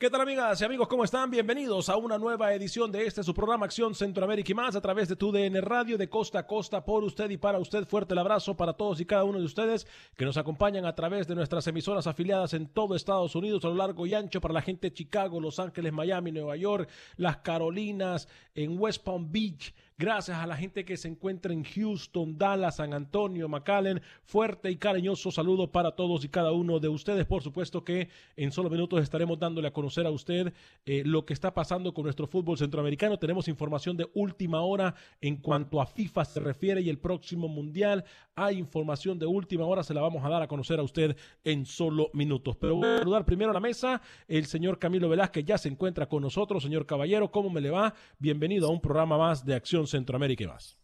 ¿Qué tal amigas y amigos? ¿Cómo están? Bienvenidos a una nueva edición de este su programa Acción Centroamérica y más a través de tu DN Radio de costa a costa por usted y para usted. Fuerte el abrazo para todos y cada uno de ustedes que nos acompañan a través de nuestras emisoras afiliadas en todo Estados Unidos a lo largo y ancho para la gente de Chicago, Los Ángeles, Miami, Nueva York, las Carolinas, en West Palm Beach. Gracias a la gente que se encuentra en Houston, Dallas, San Antonio, McAllen. Fuerte y cariñoso saludo para todos y cada uno de ustedes. Por supuesto que en solo minutos estaremos dándole a conocer a usted eh, lo que está pasando con nuestro fútbol centroamericano. Tenemos información de última hora en cuanto a FIFA se refiere y el próximo mundial. Hay información de última hora, se la vamos a dar a conocer a usted en solo minutos. Pero voy a saludar primero a la mesa el señor Camilo Velázquez ya se encuentra con nosotros. Señor Caballero, ¿cómo me le va? Bienvenido a un programa más de Acción Centroamérica y más.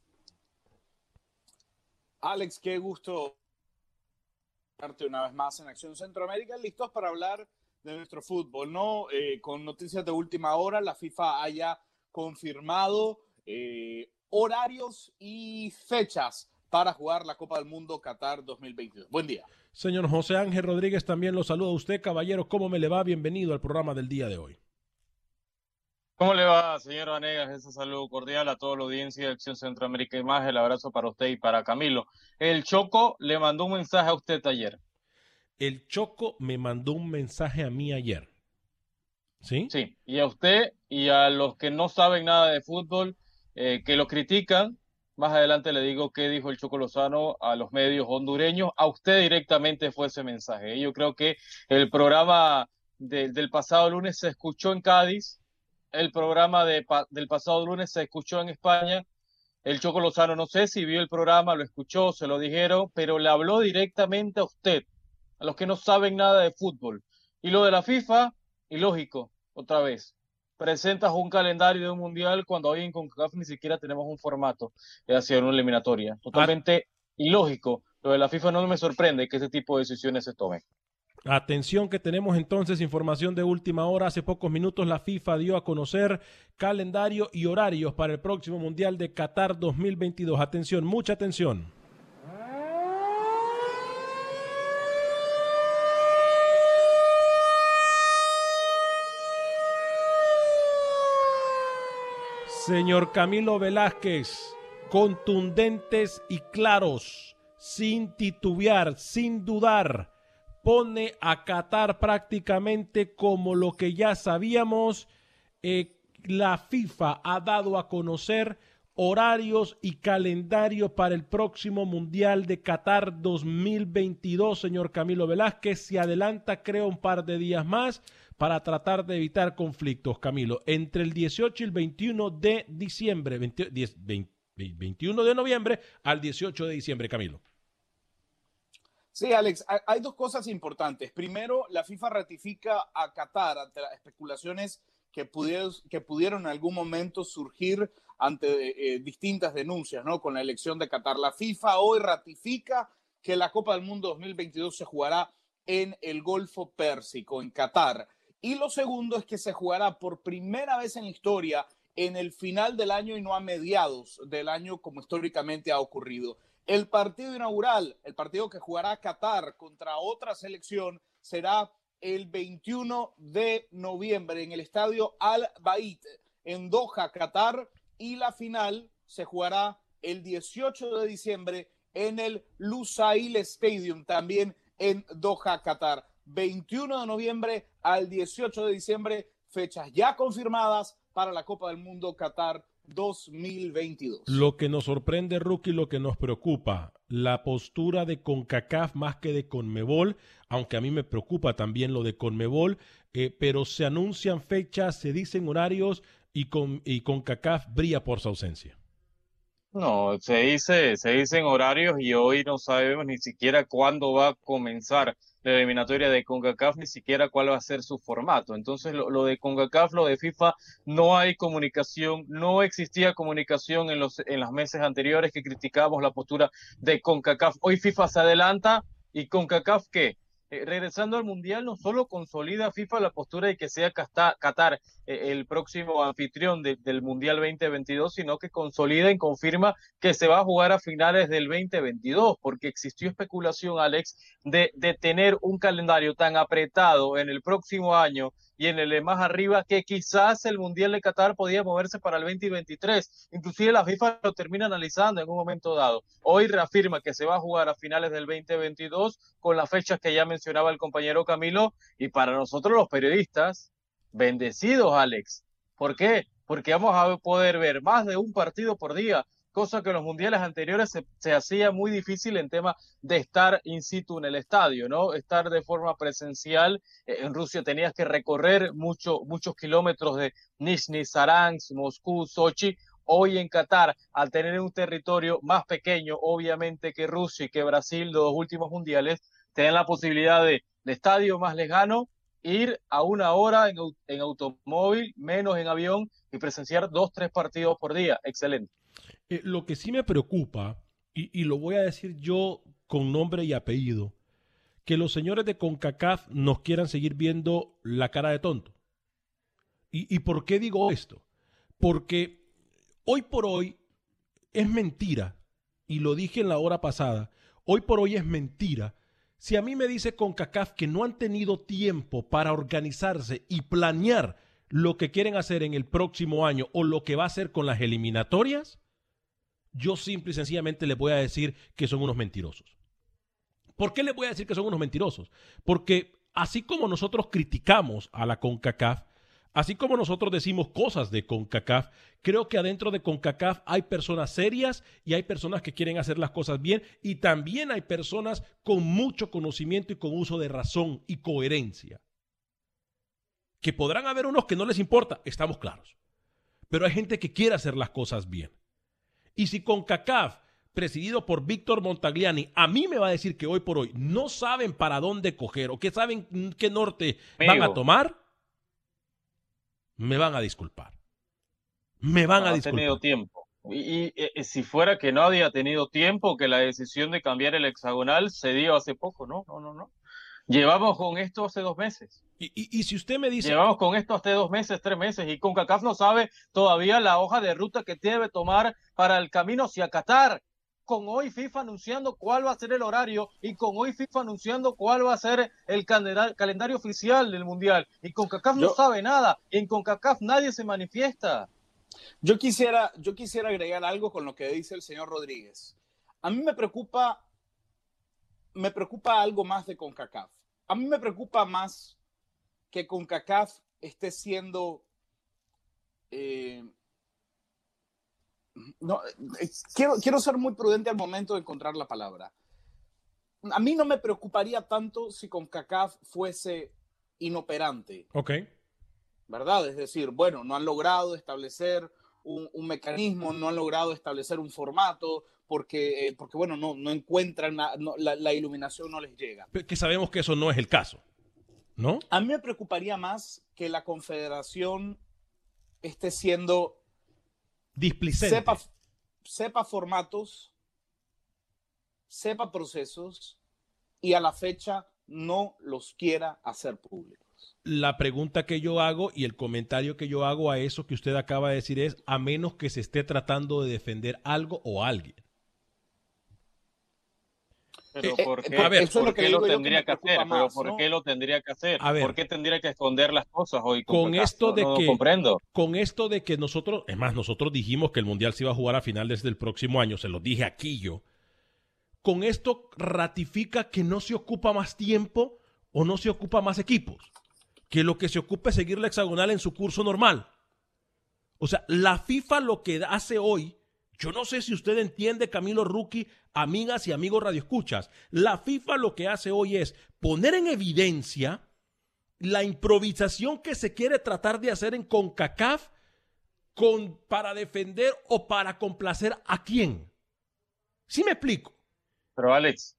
Alex, qué gusto una vez más en Acción Centroamérica, listos para hablar de nuestro fútbol, ¿no? Eh, con noticias de última hora, la FIFA haya confirmado eh, horarios y fechas para jugar la Copa del Mundo Qatar 2022. Buen día. Señor José Ángel Rodríguez, también lo saluda a usted, caballero. ¿Cómo me le va? Bienvenido al programa del día de hoy. ¿Cómo le va, señor Vanegas? Ese saludo cordial a toda la audiencia de Acción Centroamérica y más. El abrazo para usted y para Camilo. El Choco le mandó un mensaje a usted ayer. El Choco me mandó un mensaje a mí ayer. ¿Sí? Sí, y a usted y a los que no saben nada de fútbol, eh, que lo critican, más adelante le digo qué dijo el Choco Lozano a los medios hondureños. A usted directamente fue ese mensaje. Yo creo que el programa de- del pasado lunes se escuchó en Cádiz, el programa del pasado lunes se escuchó en España. El Choco Lozano no sé si vio el programa, lo escuchó, se lo dijeron, pero le habló directamente a usted, a los que no saben nada de fútbol. Y lo de la FIFA, ilógico, otra vez. Presentas un calendario de un mundial cuando hoy en CONCACAF ni siquiera tenemos un formato de hacia una eliminatoria. Totalmente ilógico. Lo de la FIFA no me sorprende que ese tipo de decisiones se tomen. Atención que tenemos entonces información de última hora. Hace pocos minutos la FIFA dio a conocer calendario y horarios para el próximo Mundial de Qatar 2022. Atención, mucha atención. Señor Camilo Velázquez, contundentes y claros, sin titubear, sin dudar, pone a Qatar prácticamente como lo que ya sabíamos. Eh, la FIFA ha dado a conocer horarios y calendario para el próximo Mundial de Qatar 2022, señor Camilo Velázquez. Se adelanta, creo, un par de días más, para tratar de evitar conflictos, Camilo, entre el 18 y el 21 de diciembre, 20 10 20 21 de noviembre al 18 de diciembre, Camilo. Sí, Alex, hay dos cosas importantes. Primero, la FIFA ratifica a Qatar ante las especulaciones que pudieron, que pudieron en algún momento surgir ante eh, distintas denuncias, ¿no? Con la elección de Qatar. La FIFA hoy ratifica que la Copa del Mundo 2022 se jugará en el Golfo Pérsico, en Qatar. Y lo segundo es que se jugará por primera vez en historia en el final del año y no a mediados del año como históricamente ha ocurrido. El partido inaugural, el partido que jugará Qatar contra otra selección, será el 21 de noviembre en el estadio Al Bait en Doha, Qatar, y la final se jugará el 18 de diciembre en el Lusail Stadium, también en Doha, Qatar. 21 de noviembre al 18 de diciembre, fechas ya confirmadas para la Copa del Mundo Qatar 2022. Lo que nos sorprende, Rookie, lo que nos preocupa, la postura de CONCACAF más que de CONMEBOL, aunque a mí me preocupa también lo de CONMEBOL, eh, pero se anuncian fechas, se dicen horarios y, con, y CONCACAF brilla por su ausencia. No, se dice, se dicen horarios y hoy no sabemos ni siquiera cuándo va a comenzar la eliminatoria de CONCACAF, ni siquiera cuál va a ser su formato. Entonces, lo, de CONCACAF, lo de FIFA, no hay comunicación, no existía comunicación en los en las meses anteriores que criticábamos la postura de CONCACAF. Hoy FIFA se adelanta y CONCACAF, ¿qué? Eh, regresando al Mundial, no solo consolida FIFA la postura de que sea Qatar eh, el próximo anfitrión de- del Mundial 2022, sino que consolida y confirma que se va a jugar a finales del 2022, porque existió especulación, Alex, de, de tener un calendario tan apretado en el próximo año y en el de más arriba que quizás el Mundial de Qatar podía moverse para el 2023. Inclusive la FIFA lo termina analizando en un momento dado. Hoy reafirma que se va a jugar a finales del 2022 con las fechas que ya mencionaba el compañero Camilo y para nosotros los periodistas, bendecidos, Alex. ¿Por qué? Porque vamos a poder ver más de un partido por día, cosa que en los mundiales anteriores se, hacía muy difícil en tema de estar in situ en el estadio, ¿no? Estar de forma presencial. Eh, En Rusia tenías que recorrer mucho, muchos kilómetros de Nizhny, Saransk, Moscú, Sochi. Hoy en Qatar, al tener un territorio más pequeño, obviamente que Rusia y que Brasil, los dos últimos mundiales, tienen la posibilidad de, de estadio más lejano, ir a una hora en automóvil, menos en avión y presenciar dos, tres partidos por día. Excelente. Eh, lo que sí me preocupa, y, lo voy a decir yo con nombre y apellido, que los señores de CONCACAF nos quieran seguir viendo la cara de tonto. ¿Y, y por qué digo esto? Porque hoy por hoy es mentira, y lo dije en la hora pasada, hoy por hoy es mentira. Si a mí me dice CONCACAF que no han tenido tiempo para organizarse y planear lo que quieren hacer en el próximo año o lo que va a hacer con las eliminatorias, yo simple y sencillamente les voy a decir que son unos mentirosos. ¿Por qué les voy a decir que son unos mentirosos? Porque así como nosotros criticamos a la CONCACAF, así como nosotros decimos cosas de CONCACAF, creo que adentro de CONCACAF hay personas serias y hay personas que quieren hacer las cosas bien y también hay personas con mucho conocimiento y con uso de razón y coherencia. Que podrán haber unos que no les importa, estamos claros. Pero hay gente que quiere hacer las cosas bien. Y si CONCACAF, presidido por Víctor Montagliani, a mí me va a decir que hoy por hoy no saben para dónde coger o que saben qué norte van a tomar, me van a disculpar. Me van no a disculpar. tenido tiempo. Y, y, eh, si fuera que no había tenido tiempo, que la decisión de cambiar el hexagonal se dio hace poco, no, no, no, no. Llevamos con esto hace dos meses. Y, y- y si usted me dice, Llevamos con esto hace dos meses, tres meses, y CONCACAF no sabe todavía la hoja de ruta que debe tomar para el camino hacia Qatar. Con hoy FIFA anunciando cuál va a ser el horario y con hoy FIFA anunciando cuál va a ser el calendar- calendario oficial del Mundial. Y CONCACAF no Yo- sabe nada. En CONCACAF nadie se manifiesta. Yo quisiera, yo quisiera agregar algo con lo que dice el señor Rodríguez. A mí me preocupa, me preocupa algo más de CONCACAF. A mí me preocupa más que CONCACAF esté siendo... eh, no, eh, quiero, quiero ser muy prudente al momento de encontrar la palabra. A mí no me preocuparía tanto si CONCACAF fuese inoperante. Ok. ¿verdad? Es decir, bueno, no han logrado establecer un, un mecanismo, no han logrado establecer un formato, porque, eh, porque bueno, no, no encuentran, la, no- la- la iluminación no les llega. Que sabemos que eso no es el caso. ¿No? A mí me preocuparía más que la confederación esté siendo, Displicente. sepa, sepa formatos, sepa procesos y a la fecha no los quiera hacer públicos. La pregunta que yo hago y el comentario que yo hago a eso que usted acaba de decir es, a menos que se esté tratando de defender algo o alguien. Pero ¿por qué, a ver, eso es ¿por lo que que tendría que hacer? Pero ¿por ¿no? qué lo tendría que hacer? A ver. ¿Por qué tendría que esconder las cosas hoy? Con esto de no que- comprendo. Con esto de que nosotros, es más, nosotros dijimos que el Mundial se iba a jugar a finales del próximo año, se lo dije aquí yo. Con esto ratifica que no se ocupa más tiempo o no se ocupa más equipos. Que lo que se ocupa es seguir la hexagonal en su curso normal. O sea, la FIFA lo que hace hoy, yo no sé si usted entiende, Camilo Rookie, amigas y amigos radioescuchas, la FIFA lo que hace hoy es poner en evidencia la improvisación que se quiere tratar de hacer en CONCACAF con, para defender o para complacer a quién. ¿Sí me explico? Pero Alex,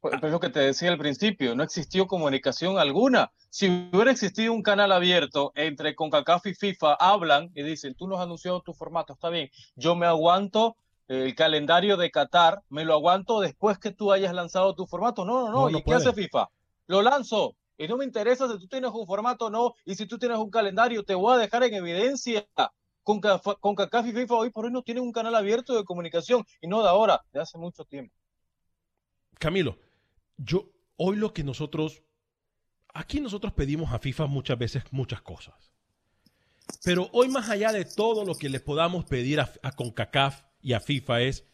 pues, es lo que te decía al principio, no existió comunicación alguna. Si hubiera existido un canal abierto entre CONCACAF y FIFA, hablan y dicen, tú nos has anunciado tu formato, está bien, yo me aguanto el calendario de Qatar, me lo aguanto después que tú hayas lanzado tu formato. No, no, no, No, no ¿y qué puede. hace FIFA? Lo lanzo. Y no me interesa si tú tienes un formato o no, y si tú tienes un calendario, te voy a dejar en evidencia. CONCACAF CONCACAF y FIFA hoy por hoy no tienen un canal abierto de comunicación, y no de ahora, de hace mucho tiempo. Camilo, yo hoy lo que nosotros, aquí nosotros pedimos a FIFA muchas veces muchas cosas. Pero hoy más allá de todo lo que le podamos pedir a, CONCACAF y a FIFA es,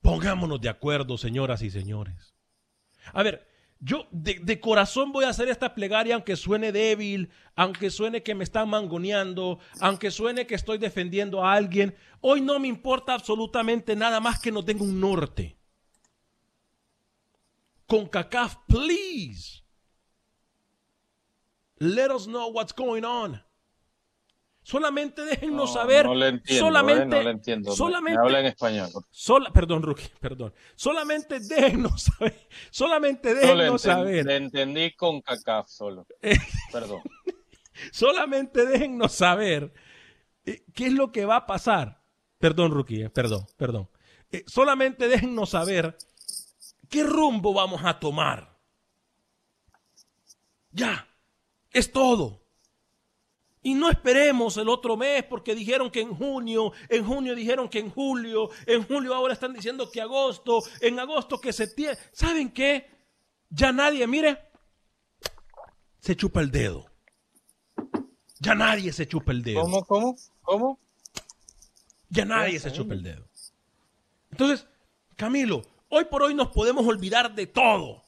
pongámonos de acuerdo, señoras y señores. A ver, yo de, de corazón voy a hacer esta plegaria aunque suene débil, aunque suene que me están mangoneando, aunque suene que estoy defendiendo a alguien. Hoy no me importa absolutamente nada más que no tenga un norte. CONCACAF, please. Let us know what's going on. Solamente déjennos No, saber. no le entiendo, solamente, eh, no le entiendo. Me- solamente, Me habla en español. sola- perdón, Rookie, perdón. Solamente déjennos saber. Solamente No le, déjennos saber. le entendí con CACAF solo. Eh. Perdón. Solamente déjennos saber eh, qué es lo que va a pasar. Perdón, Rookie, eh, perdón, perdón. Eh, solamente déjennos saber qué rumbo vamos a tomar. Ya, es todo. Y no esperemos el otro mes porque dijeron que en junio, en junio dijeron que en julio, en julio ahora están diciendo que agosto, en agosto que septiembre. ¿Saben qué? Ya nadie, mire, se chupa el dedo. Ya nadie se chupa el dedo. ¿Cómo, cómo, cómo? Ya nadie se chupa el dedo. Entonces, Camilo, hoy por hoy nos podemos olvidar de todo.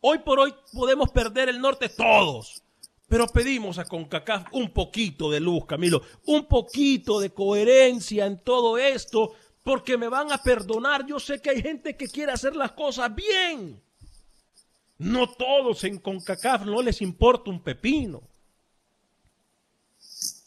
Hoy por hoy podemos perder el norte todos. Pero pedimos a CONCACAF un poquito de luz, Camilo, un poquito de coherencia en todo esto, porque me van a perdonar. Yo sé que hay gente que quiere hacer las cosas bien. No todos en CONCACAF no les importa un pepino.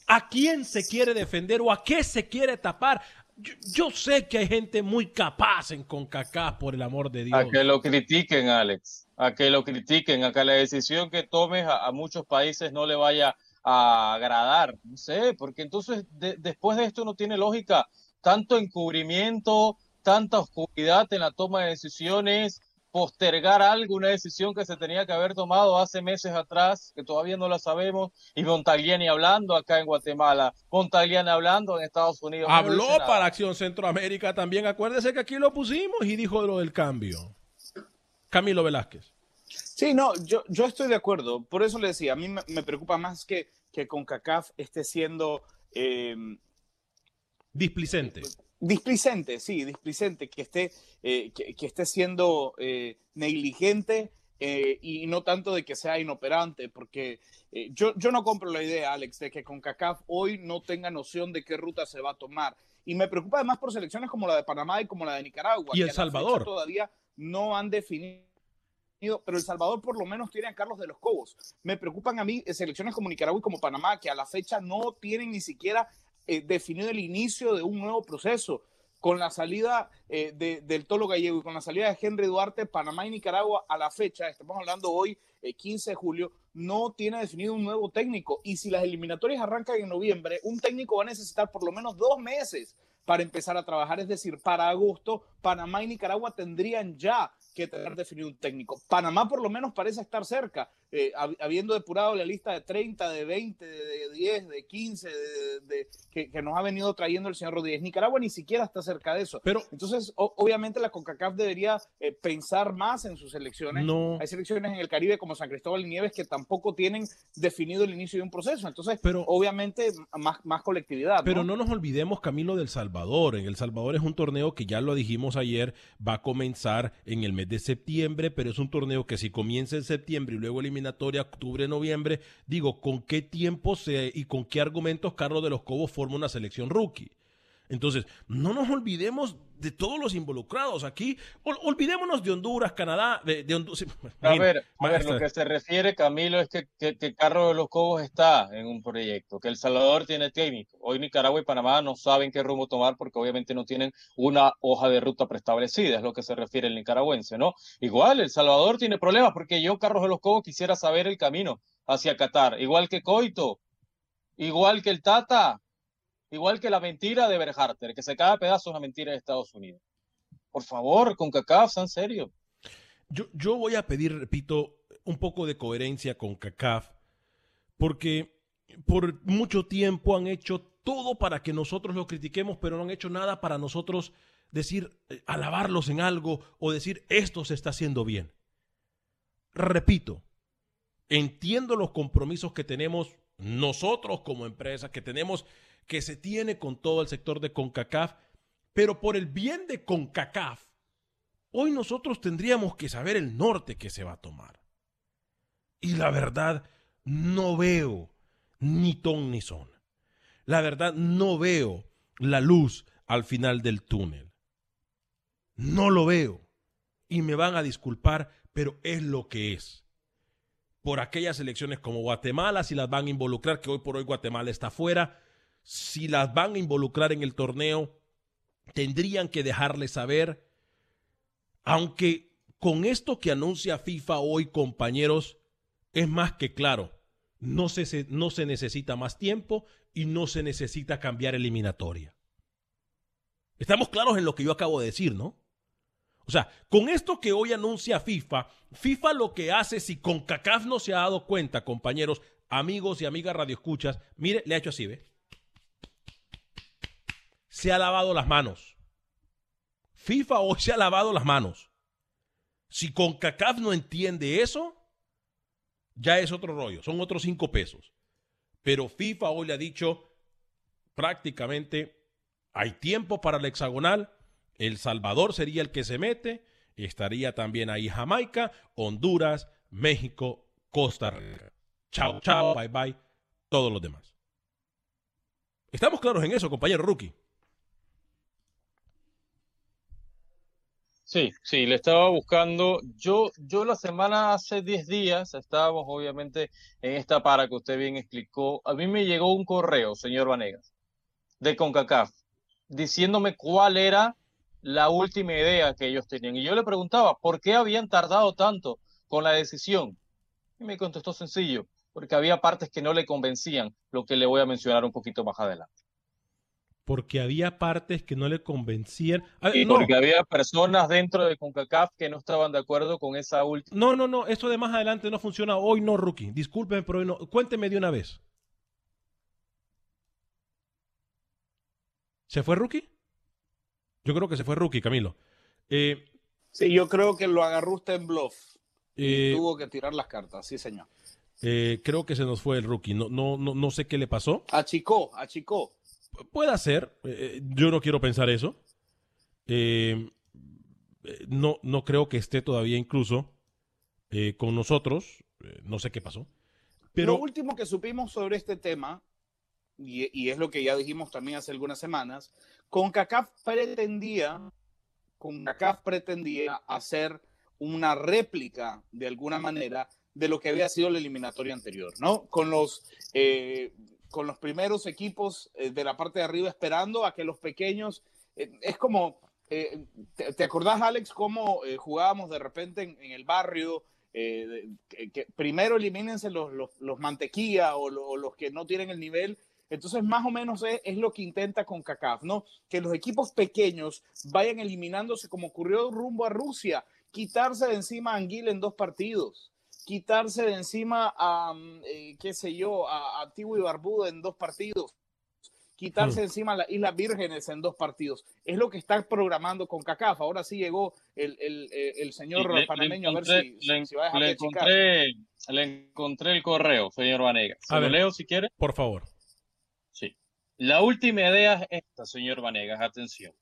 ¿A quién se quiere defender o a qué se quiere tapar? Yo, yo sé que hay gente muy capaz en CONCACAF, por el amor de Dios. A que lo critiquen, Alex. A que lo critiquen, a que la decisión que tomes a, a muchos países no le vaya a agradar. No sé, porque entonces de- después de esto no tiene lógica. Tanto encubrimiento, tanta oscuridad en la toma de decisiones, postergar algo, una decisión que se tenía que haber tomado hace meses atrás, que todavía no la sabemos, y Montagliani hablando acá en Guatemala, Montagliani hablando en Estados Unidos. Habló para Acción Centroamérica también. Acuérdese que aquí lo pusimos y dijo lo del cambio. Camilo Velázquez. Sí, no, yo, yo estoy de acuerdo. Por eso le decía, a mí me, me preocupa más que, que CONCACAF esté siendo eh, Displicente. Displicente, sí, displicente, que esté, eh, que, que esté siendo eh, negligente eh, y no tanto de que sea inoperante, porque yo, yo no compro la idea, Alex, de que CONCACAF hoy no tenga noción de qué ruta se va a tomar. Y me preocupa además por selecciones como la de Panamá y como la de Nicaragua. Y El que Salvador. Todavía no han definido pero El Salvador por lo menos tiene a Carlos de los Cobos. Me preocupan a mí selecciones como Nicaragua y como Panamá, que a la fecha no tienen ni siquiera eh, definido el inicio de un nuevo proceso. Con la salida eh, de, del Tolo Gallego y con la salida de Henry Duarte, Panamá y Nicaragua a la fecha, estamos hablando hoy, 15 de julio, no tiene definido un nuevo técnico. Y si las eliminatorias arrancan en noviembre, un técnico va a necesitar por lo menos dos meses para empezar a trabajar. Es decir, para agosto, Panamá y Nicaragua tendrían ya que tener definido un técnico. Panamá por lo menos parece estar cerca, eh, habiendo depurado la lista de 30, de 20, de, 10, de 15, de, que, que, nos ha venido trayendo el señor Rodríguez. Nicaragua ni siquiera está cerca de eso. Pero, Entonces, obviamente la CONCACAF debería eh, pensar más en sus elecciones. No. Hay selecciones en el Caribe como San Cristóbal y Nieves que tampoco tienen definido el inicio de un proceso. Entonces, pero, obviamente, más, más colectividad. Pero ¿no? no nos olvidemos, Camilo, del Salvador. En El Salvador es un torneo que ya lo dijimos ayer, va a comenzar en el mes de septiembre, pero es un torneo que si comienza en septiembre y luego eliminatoria octubre, noviembre, digo, ¿con qué tiempo se, y con qué argumentos Carlos de los Cobos forma una selección rookie? Entonces, no nos olvidemos de todos los involucrados aquí. olvidémonos de Honduras, Canadá, de, Honduras. A ver, lo que se refiere, Camilo, es que, que, Carlos de los Cobos está en un proyecto, que El Salvador tiene técnico. Hoy Nicaragua y Panamá no saben qué rumbo tomar porque obviamente no tienen una hoja de ruta preestablecida, es lo que se refiere el nicaragüense, ¿no? Igual, El Salvador tiene problemas porque yo, Carlos de los Cobos, quisiera saber el camino hacia Qatar, igual que Coito, igual que el Tata, Igual que la mentira de Berharter, que se cae a pedazos la mentira de Estados Unidos. Por favor, con CACAF, en serio. Yo, yo voy a pedir, repito, un poco de coherencia con CACAF, porque por mucho tiempo han hecho todo para que nosotros lo critiquemos, pero no han hecho nada para nosotros decir, eh, alabarlos en algo o decir, esto se está haciendo bien. Repito, entiendo los compromisos que tenemos nosotros como empresa, que tenemos que se tiene con todo el sector de CONCACAF, pero por el bien de CONCACAF, hoy nosotros tendríamos que saber el norte que se va a tomar. Y la verdad, no veo ni ton ni son. La verdad, no veo la luz al final del túnel. No lo veo. Y me van a disculpar, pero es lo que es. Por aquellas elecciones como Guatemala, si las van a involucrar, que hoy por hoy Guatemala está fuera, si las van a involucrar en el torneo, tendrían que dejarle saber, aunque con esto que anuncia FIFA hoy, compañeros, es más que claro, no se, no se necesita más tiempo y no se necesita cambiar eliminatoria. Estamos claros en lo que yo acabo de decir, ¿no? O sea, con esto que hoy anuncia FIFA, FIFA lo que hace, si con CACAF no se ha dado cuenta, compañeros, amigos y amigas radioescuchas, mire, le ha hecho así, ¿ve? Se ha lavado las manos. FIFA hoy se ha lavado las manos. Si CONCACAF no entiende eso, ya es otro rollo, son otros cinco pesos. Pero FIFA hoy le ha dicho prácticamente, hay tiempo para el hexagonal, El Salvador sería el que se mete, estaría también ahí Jamaica, Honduras, México, Costa Rica. Chao, chao, bye, bye, todos los demás. Estamos claros en eso, compañero Rookie. Sí, sí, le estaba buscando. Yo, yo la semana hace 10 días estábamos obviamente en esta para que usted bien explicó. A mí me llegó un correo, señor Vanegas, de CONCACAF, diciéndome cuál era la última idea que ellos tenían. Y yo le preguntaba, ¿por qué habían tardado tanto con la decisión? Y me contestó sencillo, porque había partes que no le convencían, lo que le voy a mencionar un poquito más adelante porque había partes que no le convencían. y porque había personas dentro de CONCACAF que no estaban de acuerdo con esa última. No, no, no, esto de más adelante no funciona. Hoy no, Rookie. Discúlpeme, pero hoy no. Cuénteme de una vez. ¿Se fue Rookie? Yo creo que se fue Rookie, Camilo. Eh, sí, yo creo que lo agarró usted en bluff. y eh, tuvo que tirar las cartas, sí, señor. Eh, creo que se nos fue el Rookie. No, no, no, no sé qué le pasó. Achicó, achicó. Puede ser, eh, yo no quiero pensar eso. Eh, no, no creo que esté todavía incluso eh, con nosotros. no sé qué pasó. Pero... Lo último que supimos sobre este tema, y, es lo que ya dijimos también hace algunas semanas, CONCACAF pretendía, CONCACAF pretendía hacer una réplica de alguna manera de lo que había sido la eliminatoria anterior, ¿no? Con los, eh, con los primeros equipos eh, de la parte de arriba esperando a que los pequeños, eh, es como, te, te, acordás Alex cómo jugábamos de repente en, el barrio? Que, primero elimínense los, los, los mantequilla o, lo, o, los que no tienen el nivel entonces, más o menos es, es, lo que intenta con CACAF, ¿no? Que los equipos pequeños vayan eliminándose como ocurrió rumbo a Rusia, quitarse de encima a Anguila en dos partidos, quitarse de encima a, eh, qué sé yo, a, a Tibu y Barbuda en dos partidos, quitarse de encima a las Islas Vírgenes en dos partidos. Es lo que está programando con CACAF. Ahora sí llegó el, el, el señor le, panameño le a ver si, le, si va a dejar le de encontré, le encontré el correo, señor Vanegas. ¿Se A lo ver. leo si quiere? Por favor. Sí. La última idea es esta, señor Vanegas, atención.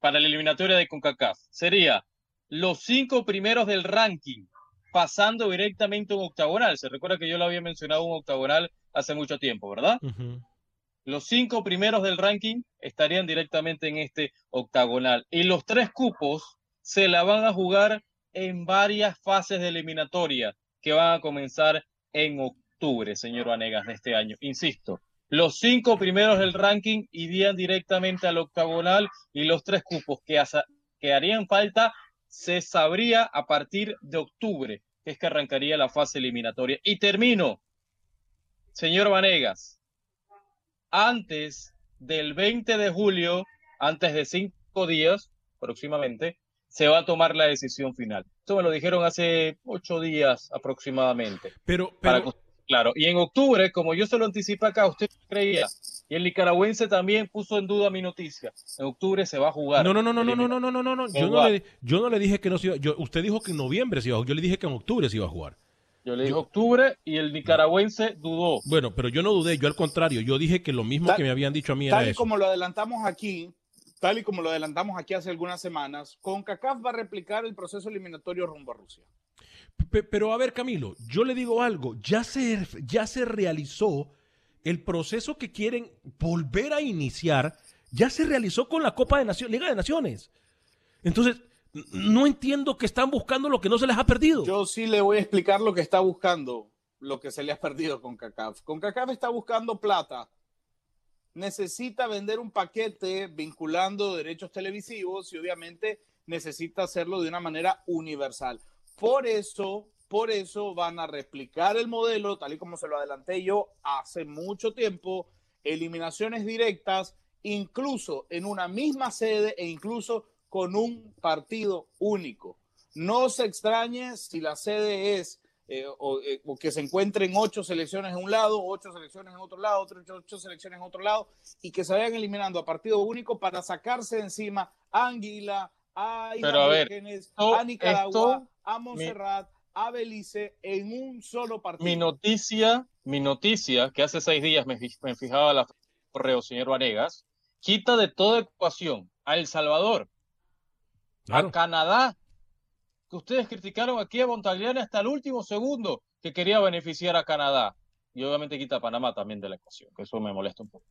Para la eliminatoria de CONCACAF sería los cinco primeros del ranking pasando directamente a un octagonal. Se recuerda que yo lo había mencionado un octagonal hace mucho tiempo, ¿verdad? Uh -huh. Los cinco primeros del ranking estarían directamente en este octagonal. Y los tres cupos se la van a jugar en varias fases de eliminatoria que van a comenzar en octubre, señor Vanegas, de este año. Insisto, los cinco primeros del ranking irían directamente al octagonal y los tres cupos que, que harían falta se sabría a partir de octubre, que es que arrancaría la fase eliminatoria. Y termino, señor Vanegas, antes del 20 de julio, antes de cinco días próximamente, se va a tomar la decisión final. Esto me lo dijeron hace ocho días aproximadamente. Pero, pero... Claro, y en octubre, como yo se lo anticipé acá, usted creía, y el nicaragüense también puso en duda mi noticia. En octubre se va a jugar. No, no, no, no, no, no, no, no, no, no, no. Yo no, le, yo no le dije que no se iba. Yo, usted dijo que en noviembre se iba a jugar. Yo le dije que en octubre se iba a jugar. Yo le dije yo, octubre y el nicaragüense dudó. Bueno, pero yo no dudé, yo al contrario, yo dije que lo mismo tal, que me habían dicho a mí era tal y eso. como lo adelantamos aquí, tal y como lo adelantamos aquí hace algunas semanas, CONCACAF va a replicar el proceso eliminatorio rumbo a Rusia. Pero a ver, Camilo, yo le digo algo, ya se, ya se realizó el proceso que quieren volver a iniciar, ya se realizó con la Copa de Naciones, Liga de Naciones. Entonces, no entiendo que están buscando lo que no se les ha perdido. Yo sí le voy a explicar lo que está buscando, lo que se le ha perdido con CACAF. Con CACAF está buscando plata. Necesita vender un paquete vinculando derechos televisivos y obviamente necesita hacerlo de una manera universal. Por eso, por eso van a replicar el modelo, tal y como se lo adelanté yo hace mucho tiempo, eliminaciones directas, incluso en una misma sede e incluso con un partido único. No se extrañe si la sede es eh, o, eh, o, que se encuentren ocho selecciones en un lado, ocho selecciones en otro lado, ocho, ocho selecciones en otro lado, y que se vayan eliminando a partido único para sacarse de encima a Anguila, a Vírgenes, a Nicaragua, esto, a Montserrat, mi, a Belice en un solo partido. Mi noticia, mi noticia, que hace seis días me, me fijaba la correo, señor Vanegas, quita de toda ecuación a El Salvador, claro. a Canadá, que ustedes criticaron aquí a Montagliani hasta el último segundo que quería beneficiar a Canadá. Y obviamente quita a Panamá también de la ecuación, que eso me molesta un poco.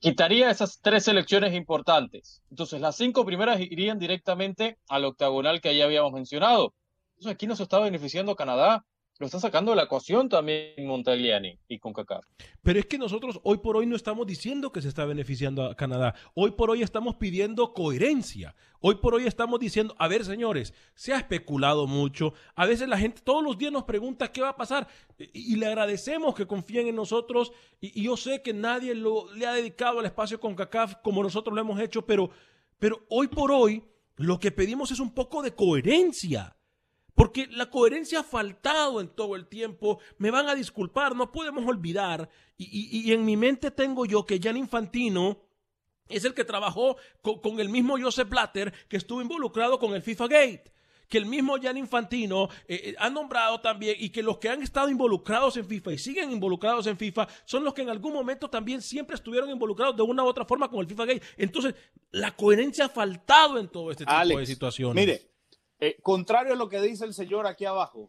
Quitaría esas tres selecciones importantes. Entonces, las cinco primeras irían directamente al octagonal que ya habíamos mencionado. Entonces, aquí no se está beneficiando Canadá. Lo está sacando de la ecuación también Montagliani y con CACAF. Pero es que nosotros hoy por hoy no estamos diciendo que se está beneficiando a Canadá. Hoy por hoy estamos pidiendo coherencia. Hoy por hoy estamos diciendo, a ver señores, se ha especulado mucho. A veces la gente todos los días nos pregunta qué va a pasar y, le agradecemos que confíen en nosotros. Y, y yo sé que nadie lo, le ha dedicado al espacio con CACAF como nosotros lo hemos hecho, pero, pero hoy por hoy lo que pedimos es un poco de coherencia. Porque la coherencia ha faltado en todo el tiempo. Me van a disculpar, no podemos olvidar. Y, y, y en mi mente tengo yo que Jan Infantino es el que trabajó con, con, el mismo Joseph Blatter que estuvo involucrado con el FIFA Gate. Que el mismo Jan Infantino eh, ha nombrado también y que los que han estado involucrados en FIFA y siguen involucrados en FIFA son los que en algún momento también siempre estuvieron involucrados de una u otra forma con el FIFA Gate. Entonces, la coherencia ha faltado en todo este tipo Alex, de situaciones. Mire, eh, contrario a lo que dice el señor aquí abajo,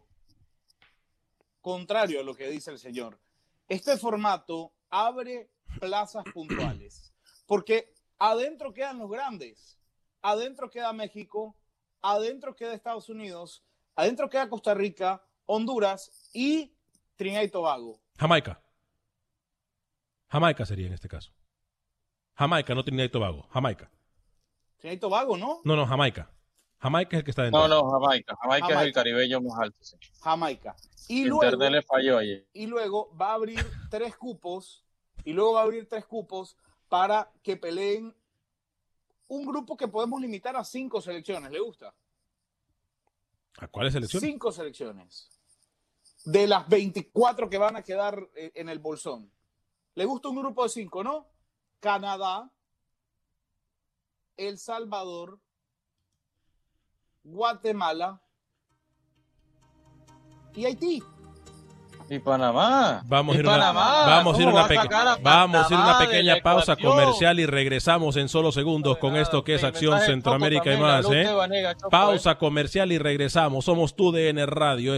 contrario a lo que dice el señor, este formato abre plazas puntuales, porque adentro quedan los grandes, adentro queda México, adentro queda Estados Unidos, adentro queda Costa Rica, Honduras y Trinidad y Tobago. Jamaica. Jamaica sería en este caso. Jamaica, no Trinidad y Tobago. Jamaica. Trinidad y Tobago, ¿no? No, no, Jamaica. Jamaica es el que está dentro. No, no, Jamaica. Jamaica, es el caribeño más alto. sí. Jamaica. Y Internet luego, le falló ayer. y luego va a abrir tres cupos, y luego va a abrir tres cupos para que peleen un grupo que podemos limitar a cinco selecciones. ¿Le gusta? ¿A cuáles selecciones? Cinco selecciones. De las 24 que van a quedar eh, en el bolsón. ¿Le gusta un grupo de cinco, no? Canadá, El Salvador, Guatemala y Haití. Y Panamá. Vamos a Y ir una, Panamá. vamos a ir ¿Cómo una, va a peque- sacar a vamos a ir una pequeña pausa ecuación? comercial y regresamos en solo segundos con esto que es Acción Centroamérica y más. ¿eh? Pausa comercial y regresamos. Somos tu DN Radio.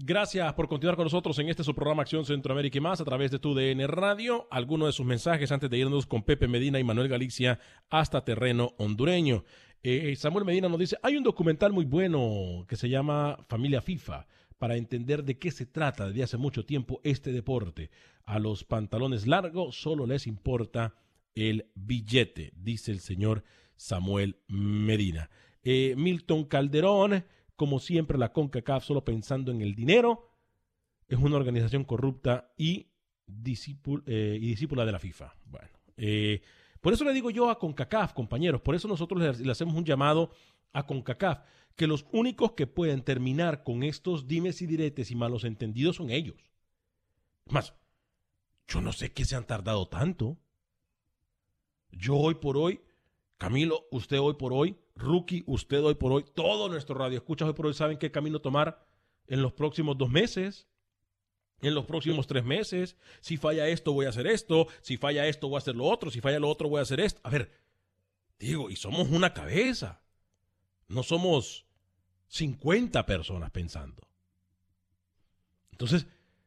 Gracias por continuar con nosotros en este su programa Acción Centroamérica y más a través de tu DN Radio. Algunos de sus mensajes antes de irnos con Pepe Medina y Manuel Galicia hasta terreno hondureño. Eh, Samuel Medina nos dice, hay un documental muy bueno que se llama Familia FIFA para entender de qué se trata desde hace mucho tiempo este deporte. A los pantalones largos solo les importa el billete, dice el señor Samuel Medina. Eh, Milton Calderón, como siempre la CONCACAF solo pensando en el dinero, es una organización corrupta y, eh, discípula de la FIFA. Bueno, eh, por eso le digo yo a CONCACAF, compañeros, por eso nosotros le, le hacemos un llamado a CONCACAF, que los únicos que pueden terminar con estos dimes y diretes y malos entendidos son ellos. Más, yo no sé qué se han tardado tanto. Yo hoy por hoy, Camilo, usted hoy por hoy, Rookie, usted hoy por hoy, todo nuestro radio escuchas hoy por hoy saben qué camino tomar en los próximos dos meses, en los próximos tres meses. Si falla esto, voy a hacer esto. Si falla esto, voy a hacer lo otro. Si falla lo otro, voy a hacer esto. A ver, digo, y somos una cabeza. No somos 50 personas pensando. Entonces,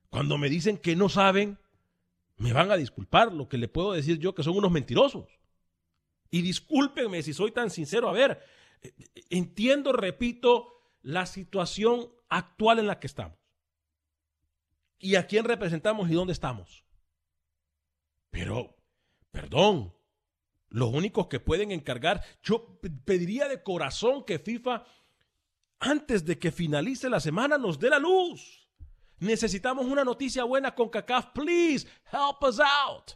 cuando me dicen que no saben, me van a disculpar. Lo que le puedo decir yo que son unos mentirosos. Y discúlpenme si soy tan sincero. A ver, entiendo, repito, la situación actual en la que estamos. Y a quién representamos y dónde estamos. Pero, perdón, los únicos que pueden encargar, yo pediría de corazón que FIFA, antes de que finalice la semana, nos dé la luz. Necesitamos una noticia buena con CACAF. Please, help us out.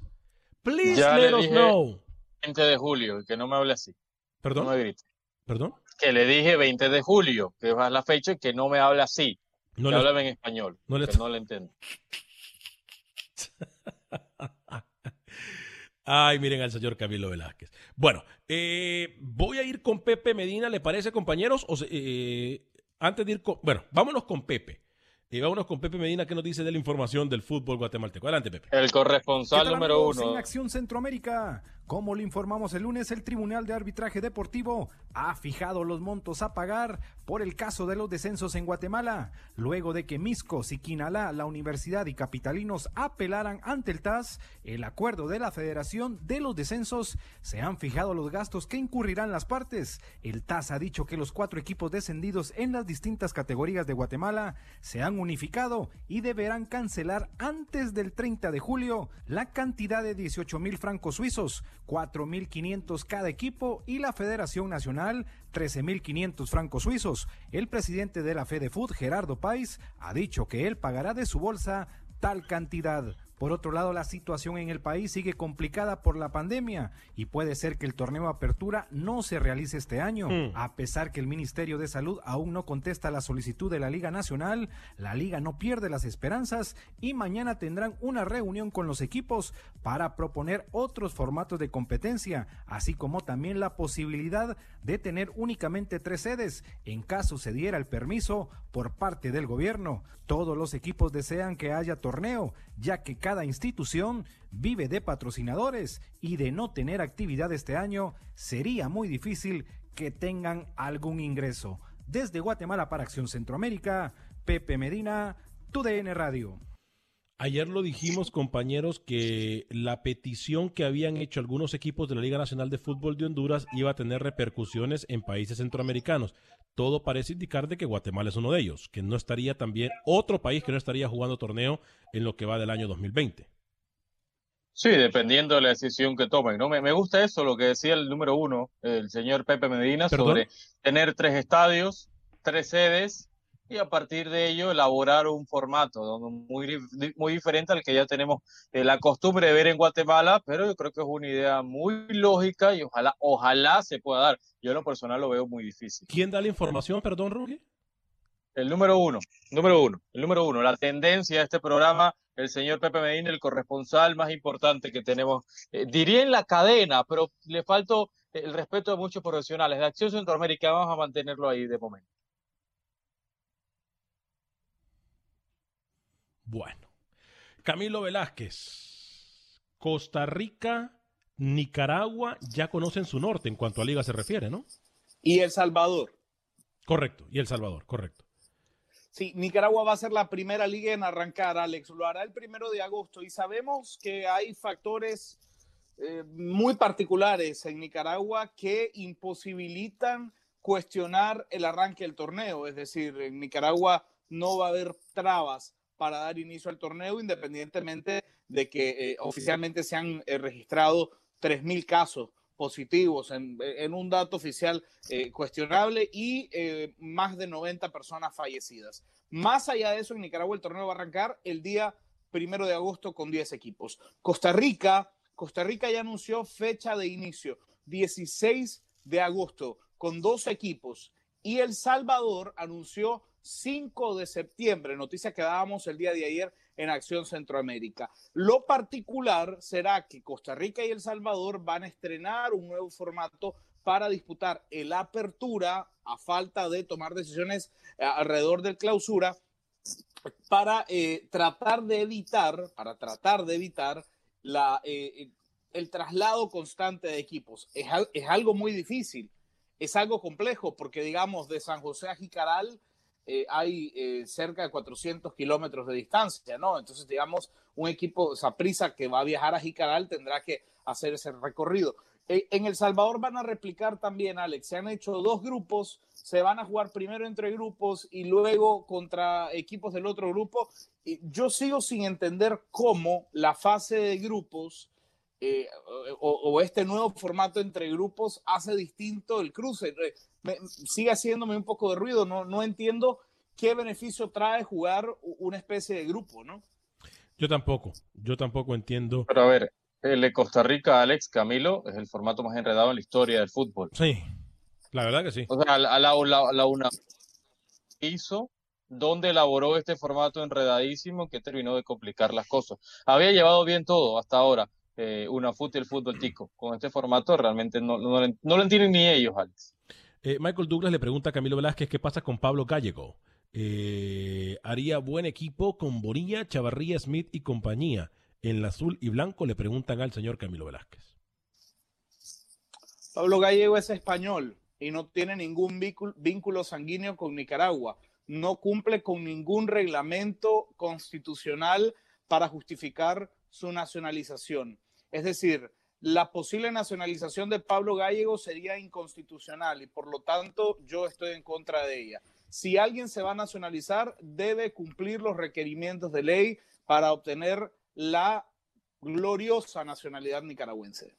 Please Ya let le us dije- know. 20 de julio, que no me hable así. No Perdón, me grite. perdón. Que le dije 20 de julio, que es la fecha, y que no me hable así. No que le- en español. no le- que no le entiendo. Ay, miren al señor Camilo Velázquez. Bueno, eh, voy a ir con Pepe Medina, ¿le parece, compañeros? O se- eh, antes de ir con. Bueno, vámonos con Pepe. Eh, vámonos con Pepe Medina, que nos dice de la información del fútbol guatemalteco. Adelante, Pepe. El corresponsal ¿Qué tal, número uno. En Acción Centroamérica, como le informamos el lunes, el Tribunal de Arbitraje Deportivo ha fijado los montos a pagar por el caso de los descensos en Guatemala, luego de que Misco, Siquinalá, la Universidad y Capitalinos apelaran ante el TAS el acuerdo de la Federación de los Descensos, se han fijado los gastos que incurrirán las partes. El TAS ha dicho que los cuatro equipos descendidos en las distintas categorías de Guatemala se han unificado y deberán cancelar antes del 30 de julio la cantidad de 18 mil francos suizos, 4 mil 500 cada equipo y la Federación Nacional 13 mil 500 francos suizos. El presidente de la Fede Food, Gerardo País, ha dicho que él pagará de su bolsa tal cantidad. Por otro lado, la situación en el país sigue complicada por la pandemia y puede ser que el torneo Apertura no se realice este año. Mm. A pesar que el Ministerio de Salud aún no contesta la solicitud de la Liga Nacional, la Liga no pierde las esperanzas y mañana tendrán una reunión con los equipos para proponer otros formatos de competencia, así como también la posibilidad de tener únicamente tres sedes en caso se diera el permiso por parte del gobierno. Todos los equipos desean que haya torneo, ya que cada institución vive de patrocinadores y de no tener actividad este año sería muy difícil que tengan algún ingreso. Desde Guatemala para Acción Centroamérica, Pepe Medina, TUDN Radio. Ayer lo dijimos, compañeros, que la petición que habían hecho algunos equipos de la Liga Nacional de Fútbol de Honduras iba a tener repercusiones en países centroamericanos. Todo parece indicar de que Guatemala es uno de ellos, que no estaría también otro país que no estaría jugando torneo en lo que va del año 2020. Sí, dependiendo de la decisión que tomen, ¿no? Me, me gusta eso, lo que decía el número uno, el señor Pepe Medina, ¿Perdón? sobre tener tres estadios, tres sedes, y a partir de ello elaborar un formato muy, muy diferente al que ya tenemos eh, la costumbre de ver en Guatemala, pero yo creo que es una idea muy lógica y ojalá, ojalá se pueda dar. Yo en lo personal lo veo muy difícil. ¿Quién da la información, perdón, Rugi? El número uno, número uno, el número uno, la tendencia de este programa, el señor Pepe Medina, el corresponsal más importante que tenemos, eh, diría en la cadena, pero le faltó el respeto de muchos profesionales de Acción Centroamérica, vamos a mantenerlo ahí de momento. Bueno. Camilo Velázquez. Costa Rica, Nicaragua ya conocen su norte en cuanto a liga se refiere, ¿no? Y El Salvador. Correcto. Y El Salvador, correcto. Sí, Nicaragua va a ser la primera liga en arrancar, Alex. Lo hará el primero de agosto y sabemos que hay factores eh, muy particulares en Nicaragua que imposibilitan cuestionar el arranque del torneo. Es decir, en Nicaragua no va a haber trabas para dar inicio al torneo, independientemente de que eh, oficialmente se han eh, registrado 3.000 casos positivos en, en un dato oficial eh, cuestionable y eh, más de 90 personas fallecidas. Más allá de eso, en Nicaragua el torneo va a arrancar el día primero de agosto con 10 equipos. Costa Rica, Costa Rica ya anunció fecha de inicio, 16 de agosto, con dos equipos. Y El Salvador anunció 5 de septiembre, noticia que dábamos el día de ayer en Acción Centroamérica. Lo particular será que Costa Rica y El Salvador van a estrenar un nuevo formato para disputar el apertura a falta de tomar decisiones eh, alrededor del clausura para eh, tratar de evitar, para tratar de evitar eh, el traslado constante de equipos. Es, es algo muy difícil, es algo complejo, porque digamos de San José a Jicaral eh, hay eh, cerca de 400 kilómetros de distancia, ¿no? Entonces, digamos, un equipo, Saprisa que va a viajar a Jicaral tendrá que hacer ese recorrido. Eh, en El Salvador van a replicar también, Alex, se han hecho dos grupos, se van a jugar primero entre grupos y luego contra equipos del otro grupo. Yo sigo sin entender cómo la fase de grupos eh, o, o este nuevo formato entre grupos hace distinto el cruce. Me- sigue haciéndome un poco de ruido, no, no entiendo qué beneficio trae jugar una especie de grupo, ¿no? Yo tampoco. Yo tampoco entiendo. Pero a ver, el de Costa Rica, Alex Camilo, es el formato más enredado en la historia del fútbol. Sí, la verdad que sí. O sea, la, la, la, la una hizo donde elaboró este formato enredadísimo que terminó de complicar las cosas. Había llevado bien todo hasta ahora, eh, una fut y el fútbol tico. Con este formato realmente no, no, no lo entienden ni ellos, Alex. Eh, Michael Douglas le pregunta a Camilo Velázquez qué pasa con Pablo Gallego. Eh, haría buen equipo con Bonilla, Chavarría, Smith y compañía. En el azul y blanco le preguntan al señor Camilo Velázquez. Pablo Gallego es español y no tiene ningún víncul- vínculo sanguíneo con Nicaragua. No cumple con ningún reglamento constitucional para justificar su nacionalización. Es decir, la posible nacionalización de Pablo Gallego sería inconstitucional y por lo tanto yo estoy en contra de ella. Si alguien se va a nacionalizar, debe cumplir los requerimientos de ley para obtener la gloriosa nacionalidad nicaragüense.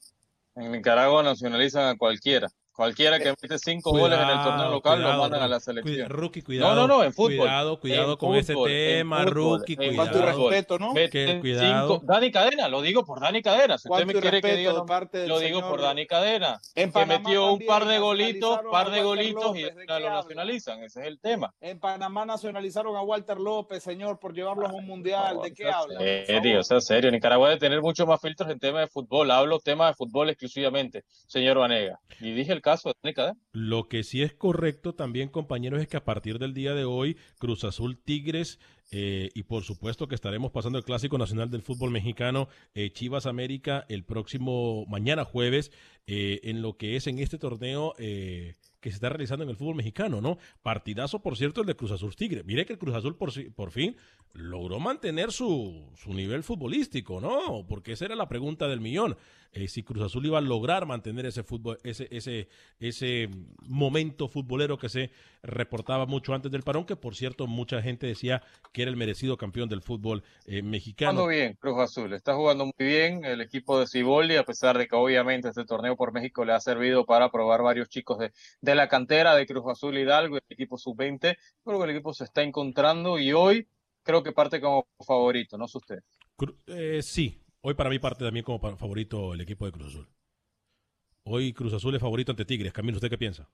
En Nicaragua nacionalizan a cualquiera, Cualquiera que mete cinco goles en el torneo local lo mandan a la selección. Rookie, cuidado. No, no, no, en fútbol. Cuidado, cuidado En con ese fútbol, en tema, fútbol, Rookie, en de cuidado. respeto, ¿no? Cuidado. cinco- Dani Cadena, lo digo por Dani Cadena. Si usted Cuánto me quiere que diga, parte lo digo señor- por Dani Cadena. En que metió un par de golitos, par de golitos y López, ¿de ahora qué lo nacionalizan. Ese es el tema. En Panamá nacionalizaron a Walter López, señor, por llevarlos a un mundial. ¿De qué habla? Serio, sea serio. Nicaragua debe tener mucho más filtros en temas de fútbol. Hablo temas de fútbol exclusivamente, señor Vanega. Y dije el caso. Lo que sí es correcto también, compañeros, es que a partir del día de hoy, Cruz Azul Tigres eh, y por supuesto que estaremos pasando el Clásico Nacional del Fútbol Mexicano, eh, Chivas América, el próximo mañana jueves, eh, en lo que es en este torneo eh, que se está realizando en el fútbol mexicano, ¿no? Partidazo, por cierto, el de Cruz Azul Tigre. Mire que el Cruz Azul por, por fin logró mantener su, su nivel futbolístico, ¿no? Porque esa era la pregunta del millón. Eh, si Cruz Azul iba a lograr mantener ese fútbol, ese, ese, ese momento futbolero que se reportaba mucho antes del parón, que por cierto mucha gente decía que era el merecido campeón del fútbol eh, mexicano. Jugando bien, Cruz Azul. Está jugando muy bien el equipo de Ciboldi, a pesar de que obviamente este torneo por México le ha servido para probar varios chicos de la cantera de Cruz Azul Hidalgo, el equipo sub-20. Creo que el equipo se está encontrando y hoy creo que parte como favorito, no sé usted. Eh, sí, hoy para mí parte también como favorito el equipo de Cruz Azul. Hoy Cruz Azul es favorito ante Tigres. Camilo, ¿usted qué piensa?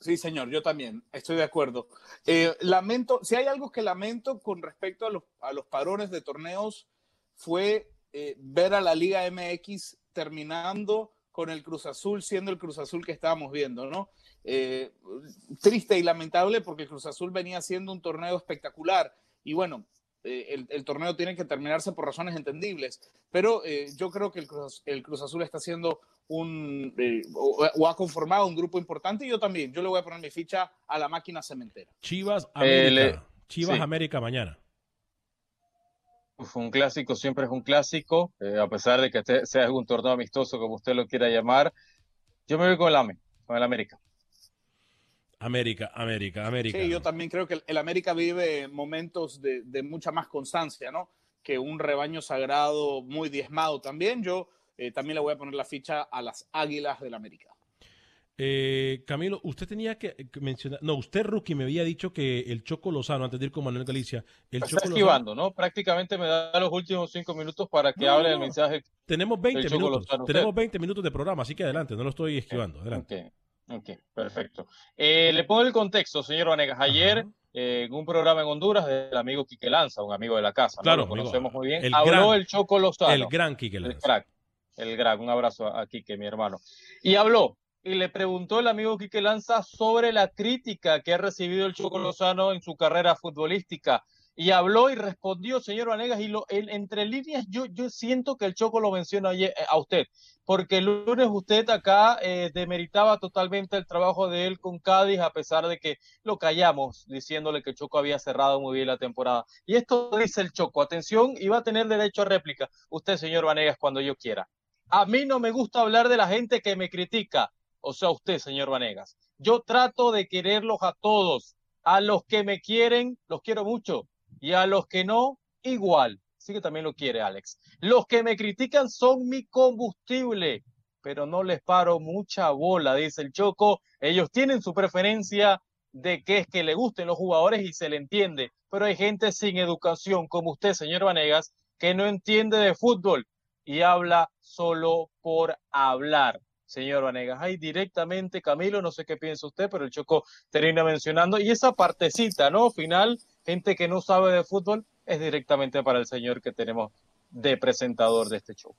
Sí, señor, yo también estoy de acuerdo. Eh, lamento, si hay algo que lamento con respecto a los, a los parones de torneos fue eh, ver a la Liga MX terminando con el Cruz Azul siendo el Cruz Azul que estábamos viendo, ¿no? Eh, triste y lamentable porque el Cruz Azul venía siendo un torneo espectacular y bueno, eh, el, el torneo tiene que terminarse por razones entendibles, pero eh, yo creo que el Cruz, el Cruz Azul está haciendo un, eh, o, o ha conformado un grupo importante y yo también, yo le voy a poner mi ficha a la máquina cementera. Chivas Eh, América. le- Chivas sí. América mañana. Uf, un clásico siempre es un clásico, eh, a pesar de que este sea un torneo amistoso, como usted lo quiera llamar. Yo me voy con el AME, con el América. América, América, América. Sí, yo también creo que el, el América vive momentos de, de mucha más constancia, ¿no? Que un rebaño sagrado muy diezmado también. Yo eh, también le voy a poner la ficha a las Águilas del América. Eh, Camilo, usted tenía que, mencionar, no, usted, Rookie, me había dicho que el Choco Lozano, antes de ir con Manuel Galicia, el Está Choco Lozano, esquivando, ¿no? Prácticamente me da los últimos cinco minutos para que No, hable el no. mensaje. tenemos 20 el Choco minutos, tenemos usted. 20 minutos de programa, así que adelante, no lo estoy esquivando, adelante. Ok, ok, perfecto. Eh, le pongo el contexto, señor Vanegas. Ayer, Ajá. eh, en un programa en Honduras, del amigo Quique Lanza, un amigo de la casa, ¿no? Claro, lo amigo. conocemos muy bien, El habló gran- el Choco Lozano. El gran Quique El Lanza. crack, el crack. Un abrazo a Quique, mi hermano. Y habló, y le preguntó el amigo Quique Lanza sobre la crítica que ha recibido el Choco Lozano en su carrera futbolística. Y habló y respondió, señor Vanegas, y lo, en- entre líneas yo, yo siento que el Choco lo menciona eh, a usted, porque el lunes usted acá eh, demeritaba totalmente el trabajo de él con Cádiz, a pesar de que lo callamos, diciéndole que el Choco había cerrado muy bien la temporada. Y esto dice el Choco, atención, y va a tener derecho a réplica usted, señor Vanegas, cuando yo quiera. A mí no me gusta hablar de la gente que me critica, o sea, usted, señor Vanegas. Yo trato de quererlos a todos. A los que me quieren, los quiero mucho. Y a los que no, igual. Sí que también lo quiere Alex. Los que me critican son mi combustible, pero no les paro mucha bola, dice el Choco. Ellos tienen su preferencia de que es que le gusten los jugadores y se le entiende. Pero hay gente sin educación, como usted, señor Vanegas, que no entiende de fútbol y habla solo por hablar. Señor Vanegas, ahí directamente, Camilo, no sé qué piensa usted, pero el Choco termina mencionando. Y esa partecita, ¿no? Final, gente que no sabe de fútbol, es directamente para el señor que tenemos de presentador de este show.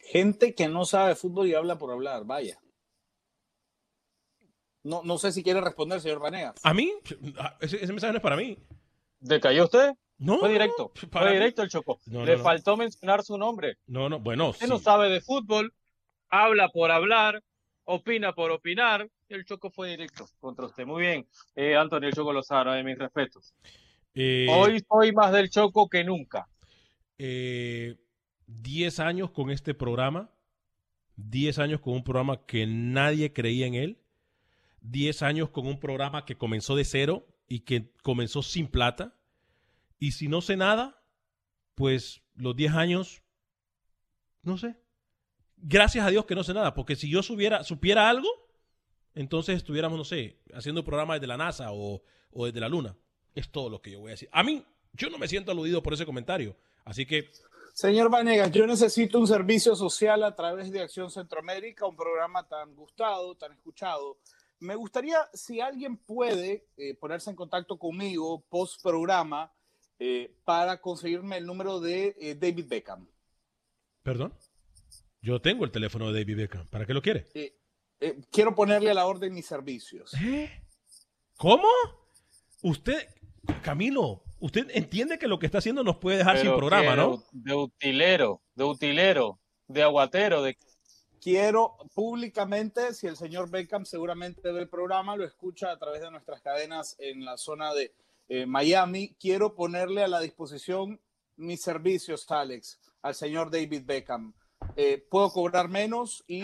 Gente que no sabe fútbol y habla por hablar, vaya. No, no sé si quiere responder, señor Vanegas. ¿A mí? Ah, Ese, ese mensaje no es para mí. ¿Decayó usted? No. Fue directo, para fue mí- directo el Choco. No, Le no, no. faltó mencionar su nombre. No, no, bueno, Usted sí. no sabe de fútbol, habla por hablar, opina por opinar, el Choco fue directo contra usted. Muy bien, eh, Antonio el Choco Lozano, de mis respetos. Eh, Hoy soy más del Choco que nunca. eh, 10 años con este programa, 10 años con un programa que nadie creía en él, 10 años con un programa que comenzó de cero y que comenzó sin plata, y si no sé nada, pues los 10 años, no sé, gracias a Dios que no sé nada, porque si yo supiera, supiera algo, entonces estuviéramos, no sé, haciendo un programa desde la NASA o, o desde la Luna. Es todo lo que yo voy a decir. A mí, yo no me siento aludido por ese comentario. Así que Señor Vanegas, yo necesito un servicio social a través de Acción Centroamérica, un programa tan gustado, tan escuchado. Me gustaría, si alguien puede, eh, ponerse en contacto conmigo post programa eh, para conseguirme el número de eh, David Beckham. Perdón. Yo tengo el teléfono de David Beckham. ¿Para qué lo quiere? Eh, eh, quiero ponerle a la orden mis servicios. ¿Cómo? Usted, Camilo, usted entiende que lo que está haciendo nos puede dejar sin programa, ¿no? De, de utilero, de utilero, de aguatero, de Quiero públicamente, si el señor Beckham seguramente ve el programa, lo escucha a través de nuestras cadenas en la zona de eh, Miami, quiero ponerle a la disposición mis servicios, Alex, al señor David Beckham. Eh, puedo cobrar menos y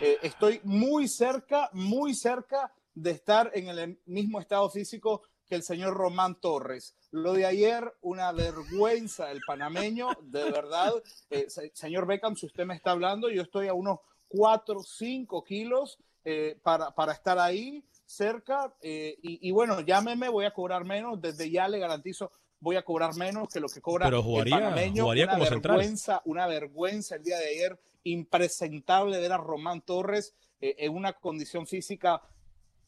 eh, estoy muy cerca, muy cerca de estar en el mismo estado físico que el señor Román Torres. Lo de ayer, una vergüenza el panameño, de verdad. Eh, se- señor Beckham, si usted me está hablando, yo estoy a unos 4, 5 kilos para, para estar ahí cerca. y, y bueno, llámeme, voy a cobrar menos. Desde ya le garantizo, voy a cobrar menos que lo que cobra Pero jugaría- el panameño. jugaría una como central. vergüenza, una vergüenza el día de ayer. Impresentable ver a Román Torres eh, en una condición física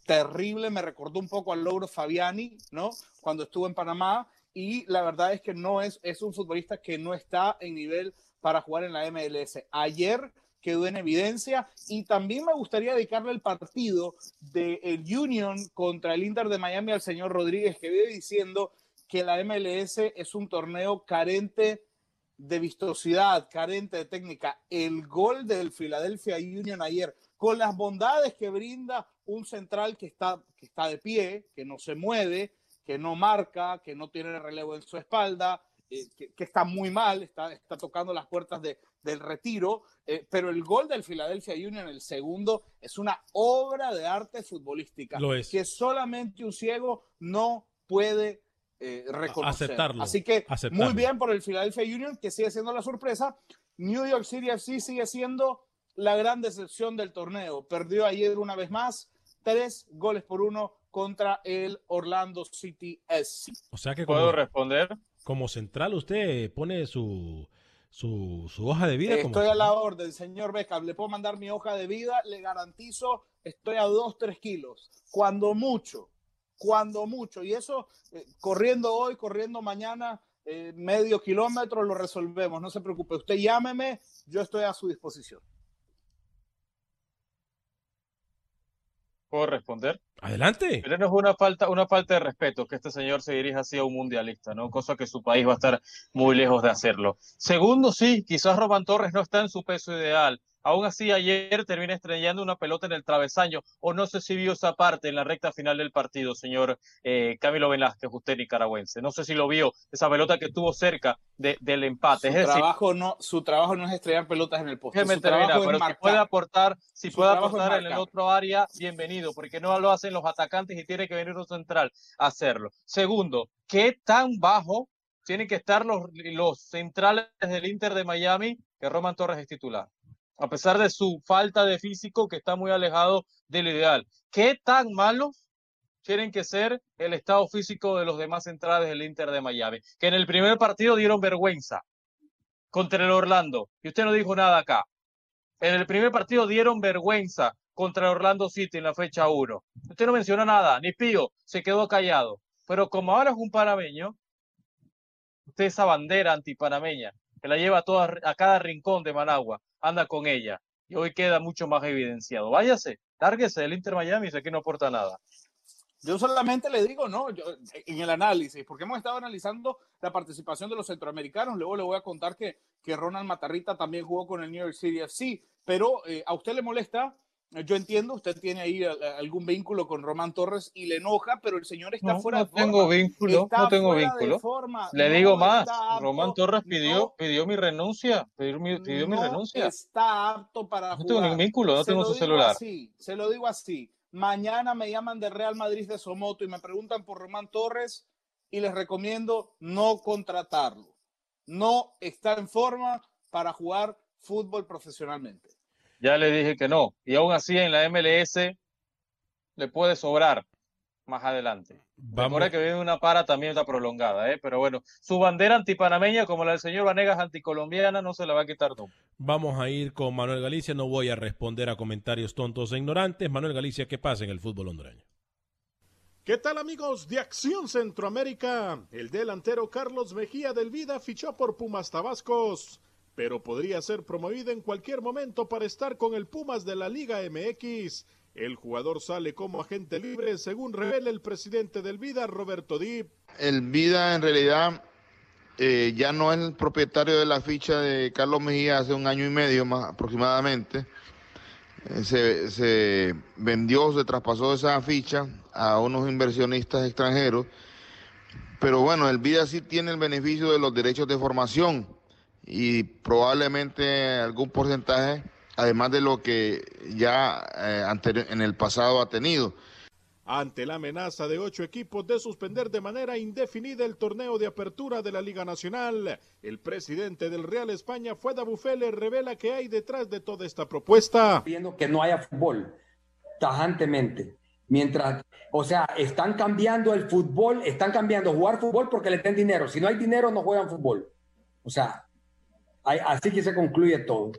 terrible, me recordó un poco al logro Fabiani, ¿no? Cuando estuvo en Panamá y la verdad es que no es, es un futbolista que no está en nivel para jugar en la MLS. Ayer quedó en evidencia y también me gustaría dedicarle el partido del Union contra el Inter de Miami al señor Rodríguez que vive diciendo que la MLS es un torneo carente de vistosidad, carente de técnica. El gol del Philadelphia Union ayer, con las bondades que brinda un central que está, que está de pie, que no se mueve, que no marca, que no tiene relevo en su espalda, eh, que, que está muy mal, está, está tocando las puertas de, del retiro, eh, pero el gol del Philadelphia Union, el segundo, es una obra de arte futbolística Lo es. que solamente un ciego no puede eh, reconocer. Aceptarlo, Así que aceptarlo. muy bien por el Philadelphia Union, que sigue siendo la sorpresa. New York City FC sigue siendo la gran decepción del torneo. Perdió ayer una vez más, tres goles por uno contra el Orlando City SC. O sea que ¿Puedo responder? como central usted pone su, su, su hoja de vida. como- Estoy a la orden, señor Beckham. Le puedo mandar mi hoja de vida, le garantizo, estoy a 2, 3 kilos. Cuando mucho, cuando mucho. Y eso, eh, corriendo hoy, corriendo mañana, eh, medio kilómetro, lo resolvemos. No se preocupe. Usted llámeme, yo estoy a su disposición. ¿Puedo responder? Adelante. Pero no es una falta, una falta de respeto que este señor se dirija así a un mundialista, ¿no? Cosa que su país va a estar muy lejos de hacerlo. Segundo, sí, quizás Román Torres no está en su peso ideal. Aún así, ayer termina estrellando una pelota en el travesaño, o no sé si vio esa parte en la recta final del partido, señor eh, Camilo Velázquez, usted nicaragüense. No sé si lo vio, esa pelota que estuvo cerca de- del empate. Su es decir, trabajo, no, su trabajo no es estrellar pelotas en el poste. Déjeme terminar, pero si puede aportar, si Su puede aportar en el otro área, bienvenido, porque no lo hacen los atacantes y tiene que venir un central a hacerlo. Segundo, ¿qué tan bajo tienen que estar los, los centrales del Inter de Miami que Roman Torres es titular? A pesar de su falta de físico que está muy alejado del ideal. ¿Qué tan malos tienen que ser el estado físico de los demás centrales del Inter de Miami? Que en el primer partido dieron vergüenza contra el Orlando. Y usted no dijo nada acá. En el primer partido dieron vergüenza contra el Orlando City en la fecha 1. Usted no mencionó nada, ni Pío, se quedó callado. Pero como ahora es un panameño, usted esa bandera antipanameña, que la lleva a, toda, a cada rincón de Managua, anda con ella. Y hoy queda mucho más evidenciado. Váyase, lárguese del Inter Miami, sé que no aporta nada. Yo solamente le digo, no, yo, en el análisis, porque hemos estado analizando la participación de los centroamericanos. Luego le voy a contar que, que Ronald Matarrita también jugó con el New York City FC, pero eh, a usted le molesta. Yo entiendo, usted tiene ahí algún vínculo con Román Torres y le enoja, pero el señor está No, fuera no de forma. tengo vínculo, Está no tengo vínculo. forma, Le no digo más, apto, Román Torres pidió, pidió mi renuncia, pidió mi, pidió mi renuncia. está apto para No jugar. tengo ningún vínculo, no Se tengo su celular. Así, se lo digo así. Mañana me llaman de Real Madrid de Somoto y me preguntan por Román Torres y les recomiendo no contratarlo. No está en forma para jugar fútbol profesionalmente. Ya le dije que no. Y aún así en la MLS le puede sobrar más adelante. Recuerda que viene una para también está prolongada, ¿eh? pero bueno, su bandera antipanameña, como la del señor Vanegas anticolombiana, no se la va a quitar nunca. Vamos a ir con Manuel Galicia, no voy a responder a comentarios tontos e ignorantes. Manuel Galicia, ¿qué pasa en el fútbol hondureño? ¿Qué tal amigos de Acción Centroamérica? El delantero Carlos Mejía del Vida fichó por Pumas Tabascos, pero podría ser promovido en cualquier momento para estar con el Pumas de la Liga MX. El jugador sale como agente libre, según revela el presidente del Vida, Roberto Dip. El Vida en realidad eh, ya no es el propietario de la ficha de Carlos Mejía hace un año y medio más aproximadamente. Eh, se, se vendió, se traspasó esa ficha a unos inversionistas extranjeros. Pero bueno, el Vida sí tiene el beneficio de los derechos de formación y probablemente algún porcentaje además de lo que ya eh, en el pasado ha tenido. Ante la amenaza de ocho equipos de suspender de manera indefinida el torneo de apertura de la Liga Nacional, el presidente del Real España, Fueda Bufele, revela que hay detrás de toda esta propuesta. Viendo que no haya fútbol, tajantemente. Mientras, o sea, están cambiando el fútbol, están cambiando jugar fútbol porque le den dinero. Si no hay dinero, no juegan fútbol. O sea, así que se concluye todo.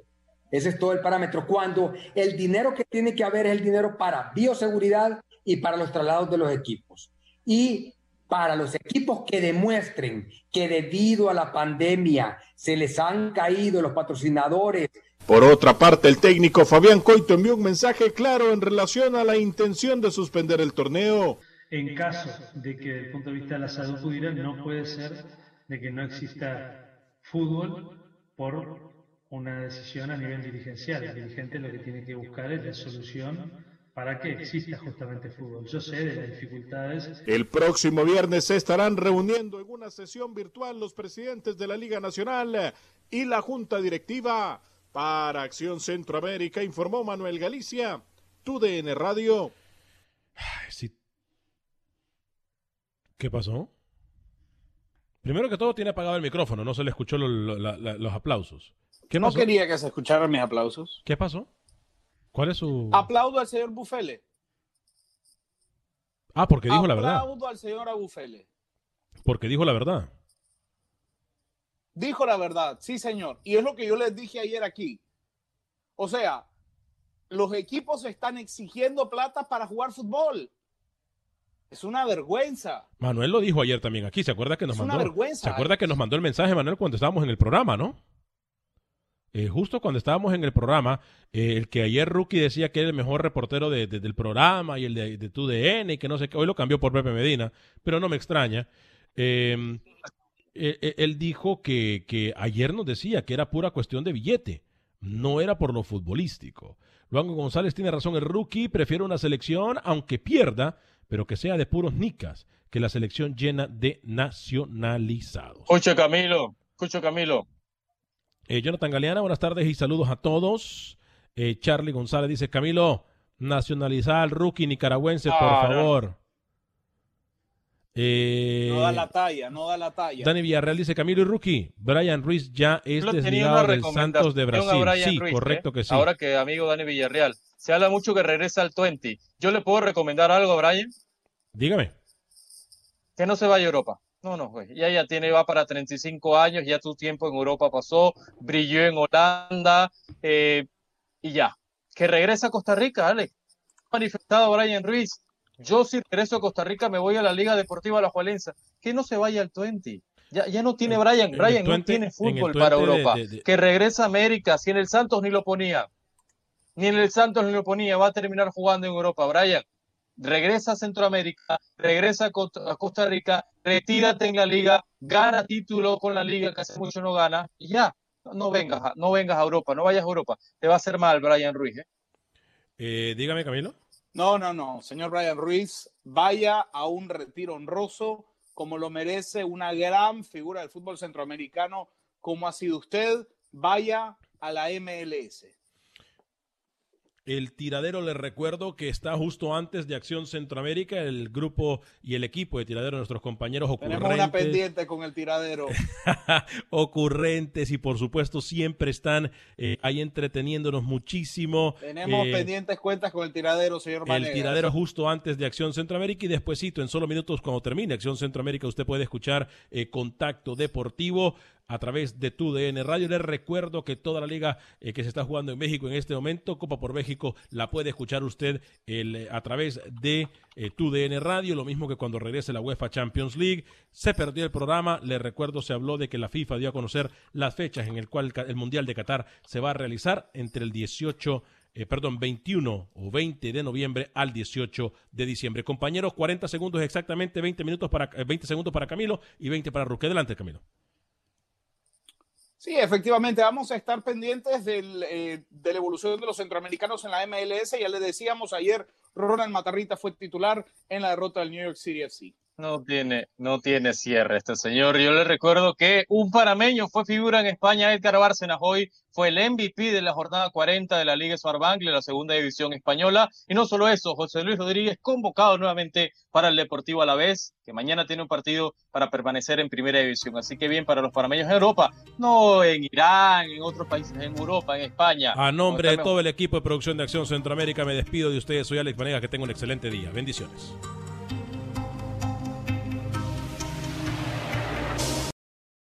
Ese es todo el parámetro. Cuando el dinero que tiene que haber es el dinero para bioseguridad y para los traslados de los equipos. Y para los equipos que demuestren que debido a la pandemia se les han caído los patrocinadores. Por otra parte, el técnico Fabián Coito envió un mensaje claro en relación a la intención de suspender el torneo. En caso de que desde el punto de vista de la salud pudiera, no puede ser de que no exista fútbol por una decisión a nivel dirigencial. El dirigente lo que tiene que buscar es la solución para que exista justamente fútbol. Yo sé de las dificultades. El próximo viernes se estarán reuniendo en una sesión virtual los presidentes de la Liga Nacional y la Junta Directiva. Para Acción Centroamérica informó Manuel Galicia, TUDN Radio. ¿Qué pasó? Primero que todo tiene apagado el micrófono, no se le escuchó los aplausos. ¿Qué no quería que se escucharan mis aplausos. ¿Qué pasó? ¿Cuál es su...? Aplaudo al señor Bufele. Ah, porque dijo la verdad. Aplaudo al señor Bufele. Porque dijo la verdad. Dijo la verdad, sí señor. Y es lo que yo les dije ayer aquí. O sea, los equipos están exigiendo plata para jugar fútbol. Es una vergüenza. Manuel lo dijo ayer también aquí. ¿Se acuerda que nos es mandó? Una vergüenza. ¿Se acuerda que nos mandó el mensaje, Manuel, cuando estábamos en el programa, no? Eh, justo cuando estábamos en el programa, eh, el que ayer Rookie decía que era el mejor reportero del programa y el de, de TUDN y que no sé qué, hoy lo cambió por Pepe Medina, pero no me extraña. Em, eh, él dijo que, que ayer nos decía que era pura cuestión de billete, no era por lo futbolístico. Luego González tiene razón, el rookie prefiere una selección, aunque pierda, pero que sea de puros nicas, que la selección llena de nacionalizados. Escucha Camilo, escucha Camilo, eh, Jonathan Galeana, buenas tardes y saludos a todos. Eh, Charlie González dice, Camilo, nacionalizar al rookie nicaragüense, por Ah, favor. Eh, No da la talla, no da la talla. Dani Villarreal dice, Camilo y rookie, Brian Ruiz ya es desligado del Santos de Brasil. Sí, Ruiz, correcto ¿eh? que sí. Ahora que amigo Dani Villarreal, se habla mucho que regresa al 20. ¿Yo le puedo recomendar algo a Brian? Dígame. Que no se vaya a Europa. No, no, güey. Ya ya tiene, va para 35 años, ya tu tiempo en Europa pasó, brilló en Holanda, eh, y ya. Que regresa a Costa Rica, dale. Manifestado Brian Ruiz. Yo si regreso a Costa Rica me voy a la Liga Deportiva La Juelense. Que no se vaya al 20. Ya, ya no tiene Brian, Brian no 20, tiene fútbol 20 para Europa. de- de- Que regresa a América, si en el Santos ni lo ponía. Ni en el Santos ni lo ponía, va a terminar jugando en Europa. Brian, regresa a Centroamérica, regresa a Costa Rica, retírate en la liga, gana título con la liga que hace mucho no gana, y ya. No vengas, no vengas a Europa, no vayas a Europa. Te va a hacer mal, Brian Ruiz. ¿eh? Eh, dígame, Camilo. No, no, no, señor Brian Ruiz, vaya a un retiro honroso como lo merece una gran figura del fútbol centroamericano como ha sido usted, vaya a la MLS. El tiradero, les recuerdo que está justo antes de Acción Centroamérica, el grupo y el equipo de tiradero, nuestros compañeros ocurrentes. Tenemos una pendiente con el tiradero. ocurrentes y por supuesto siempre están eh, ahí entreteniéndonos muchísimo. Tenemos Eh, pendientes cuentas con el tiradero, señor el Vanegas. tiradero justo antes de Acción Centroamérica y despuesito, en solo minutos, cuando termine Acción Centroamérica, usted puede escuchar eh, Contacto Deportivo a través de tu DN Radio. Les recuerdo que toda la liga eh, que se está jugando en México en este momento, Copa por México, la puede escuchar usted eh, a través de eh, tu DN Radio, lo mismo que cuando regrese la UEFA Champions League. Se perdió el programa, les recuerdo, se habló de que la FIFA dio a conocer las fechas en el cual el, Mundial de Qatar se va a realizar entre el 18 eh, perdón, 21 o 20 de noviembre al 18 de diciembre. Compañeros, 40 segundos exactamente, 20 minutos para eh, 20 segundos para Camilo y 20 para Ruque. Adelante, Camilo. Sí, efectivamente, vamos a estar pendientes del, eh, de la evolución de los centroamericanos en la MLS. Ya le decíamos ayer, Ronald Matarrita fue titular en la derrota del New York City FC. No tiene, no tiene cierre este señor. Yo le recuerdo que un panameño fue figura en España, Edgar Bárcenas hoy fue el MVP de la jornada 40 de la Liga Smartbank, de la segunda división española. Y no solo eso, José Luis Rodríguez convocado nuevamente para el Deportivo Alavés, que mañana tiene un partido para permanecer en primera división. Así que bien para los panameños en Europa, no en Irán, en otros países, en Europa, en España. A nombre de todo el equipo de producción de Acción Centroamérica, me despido de ustedes. Soy Alex Vanegas, que tenga un excelente día. Bendiciones.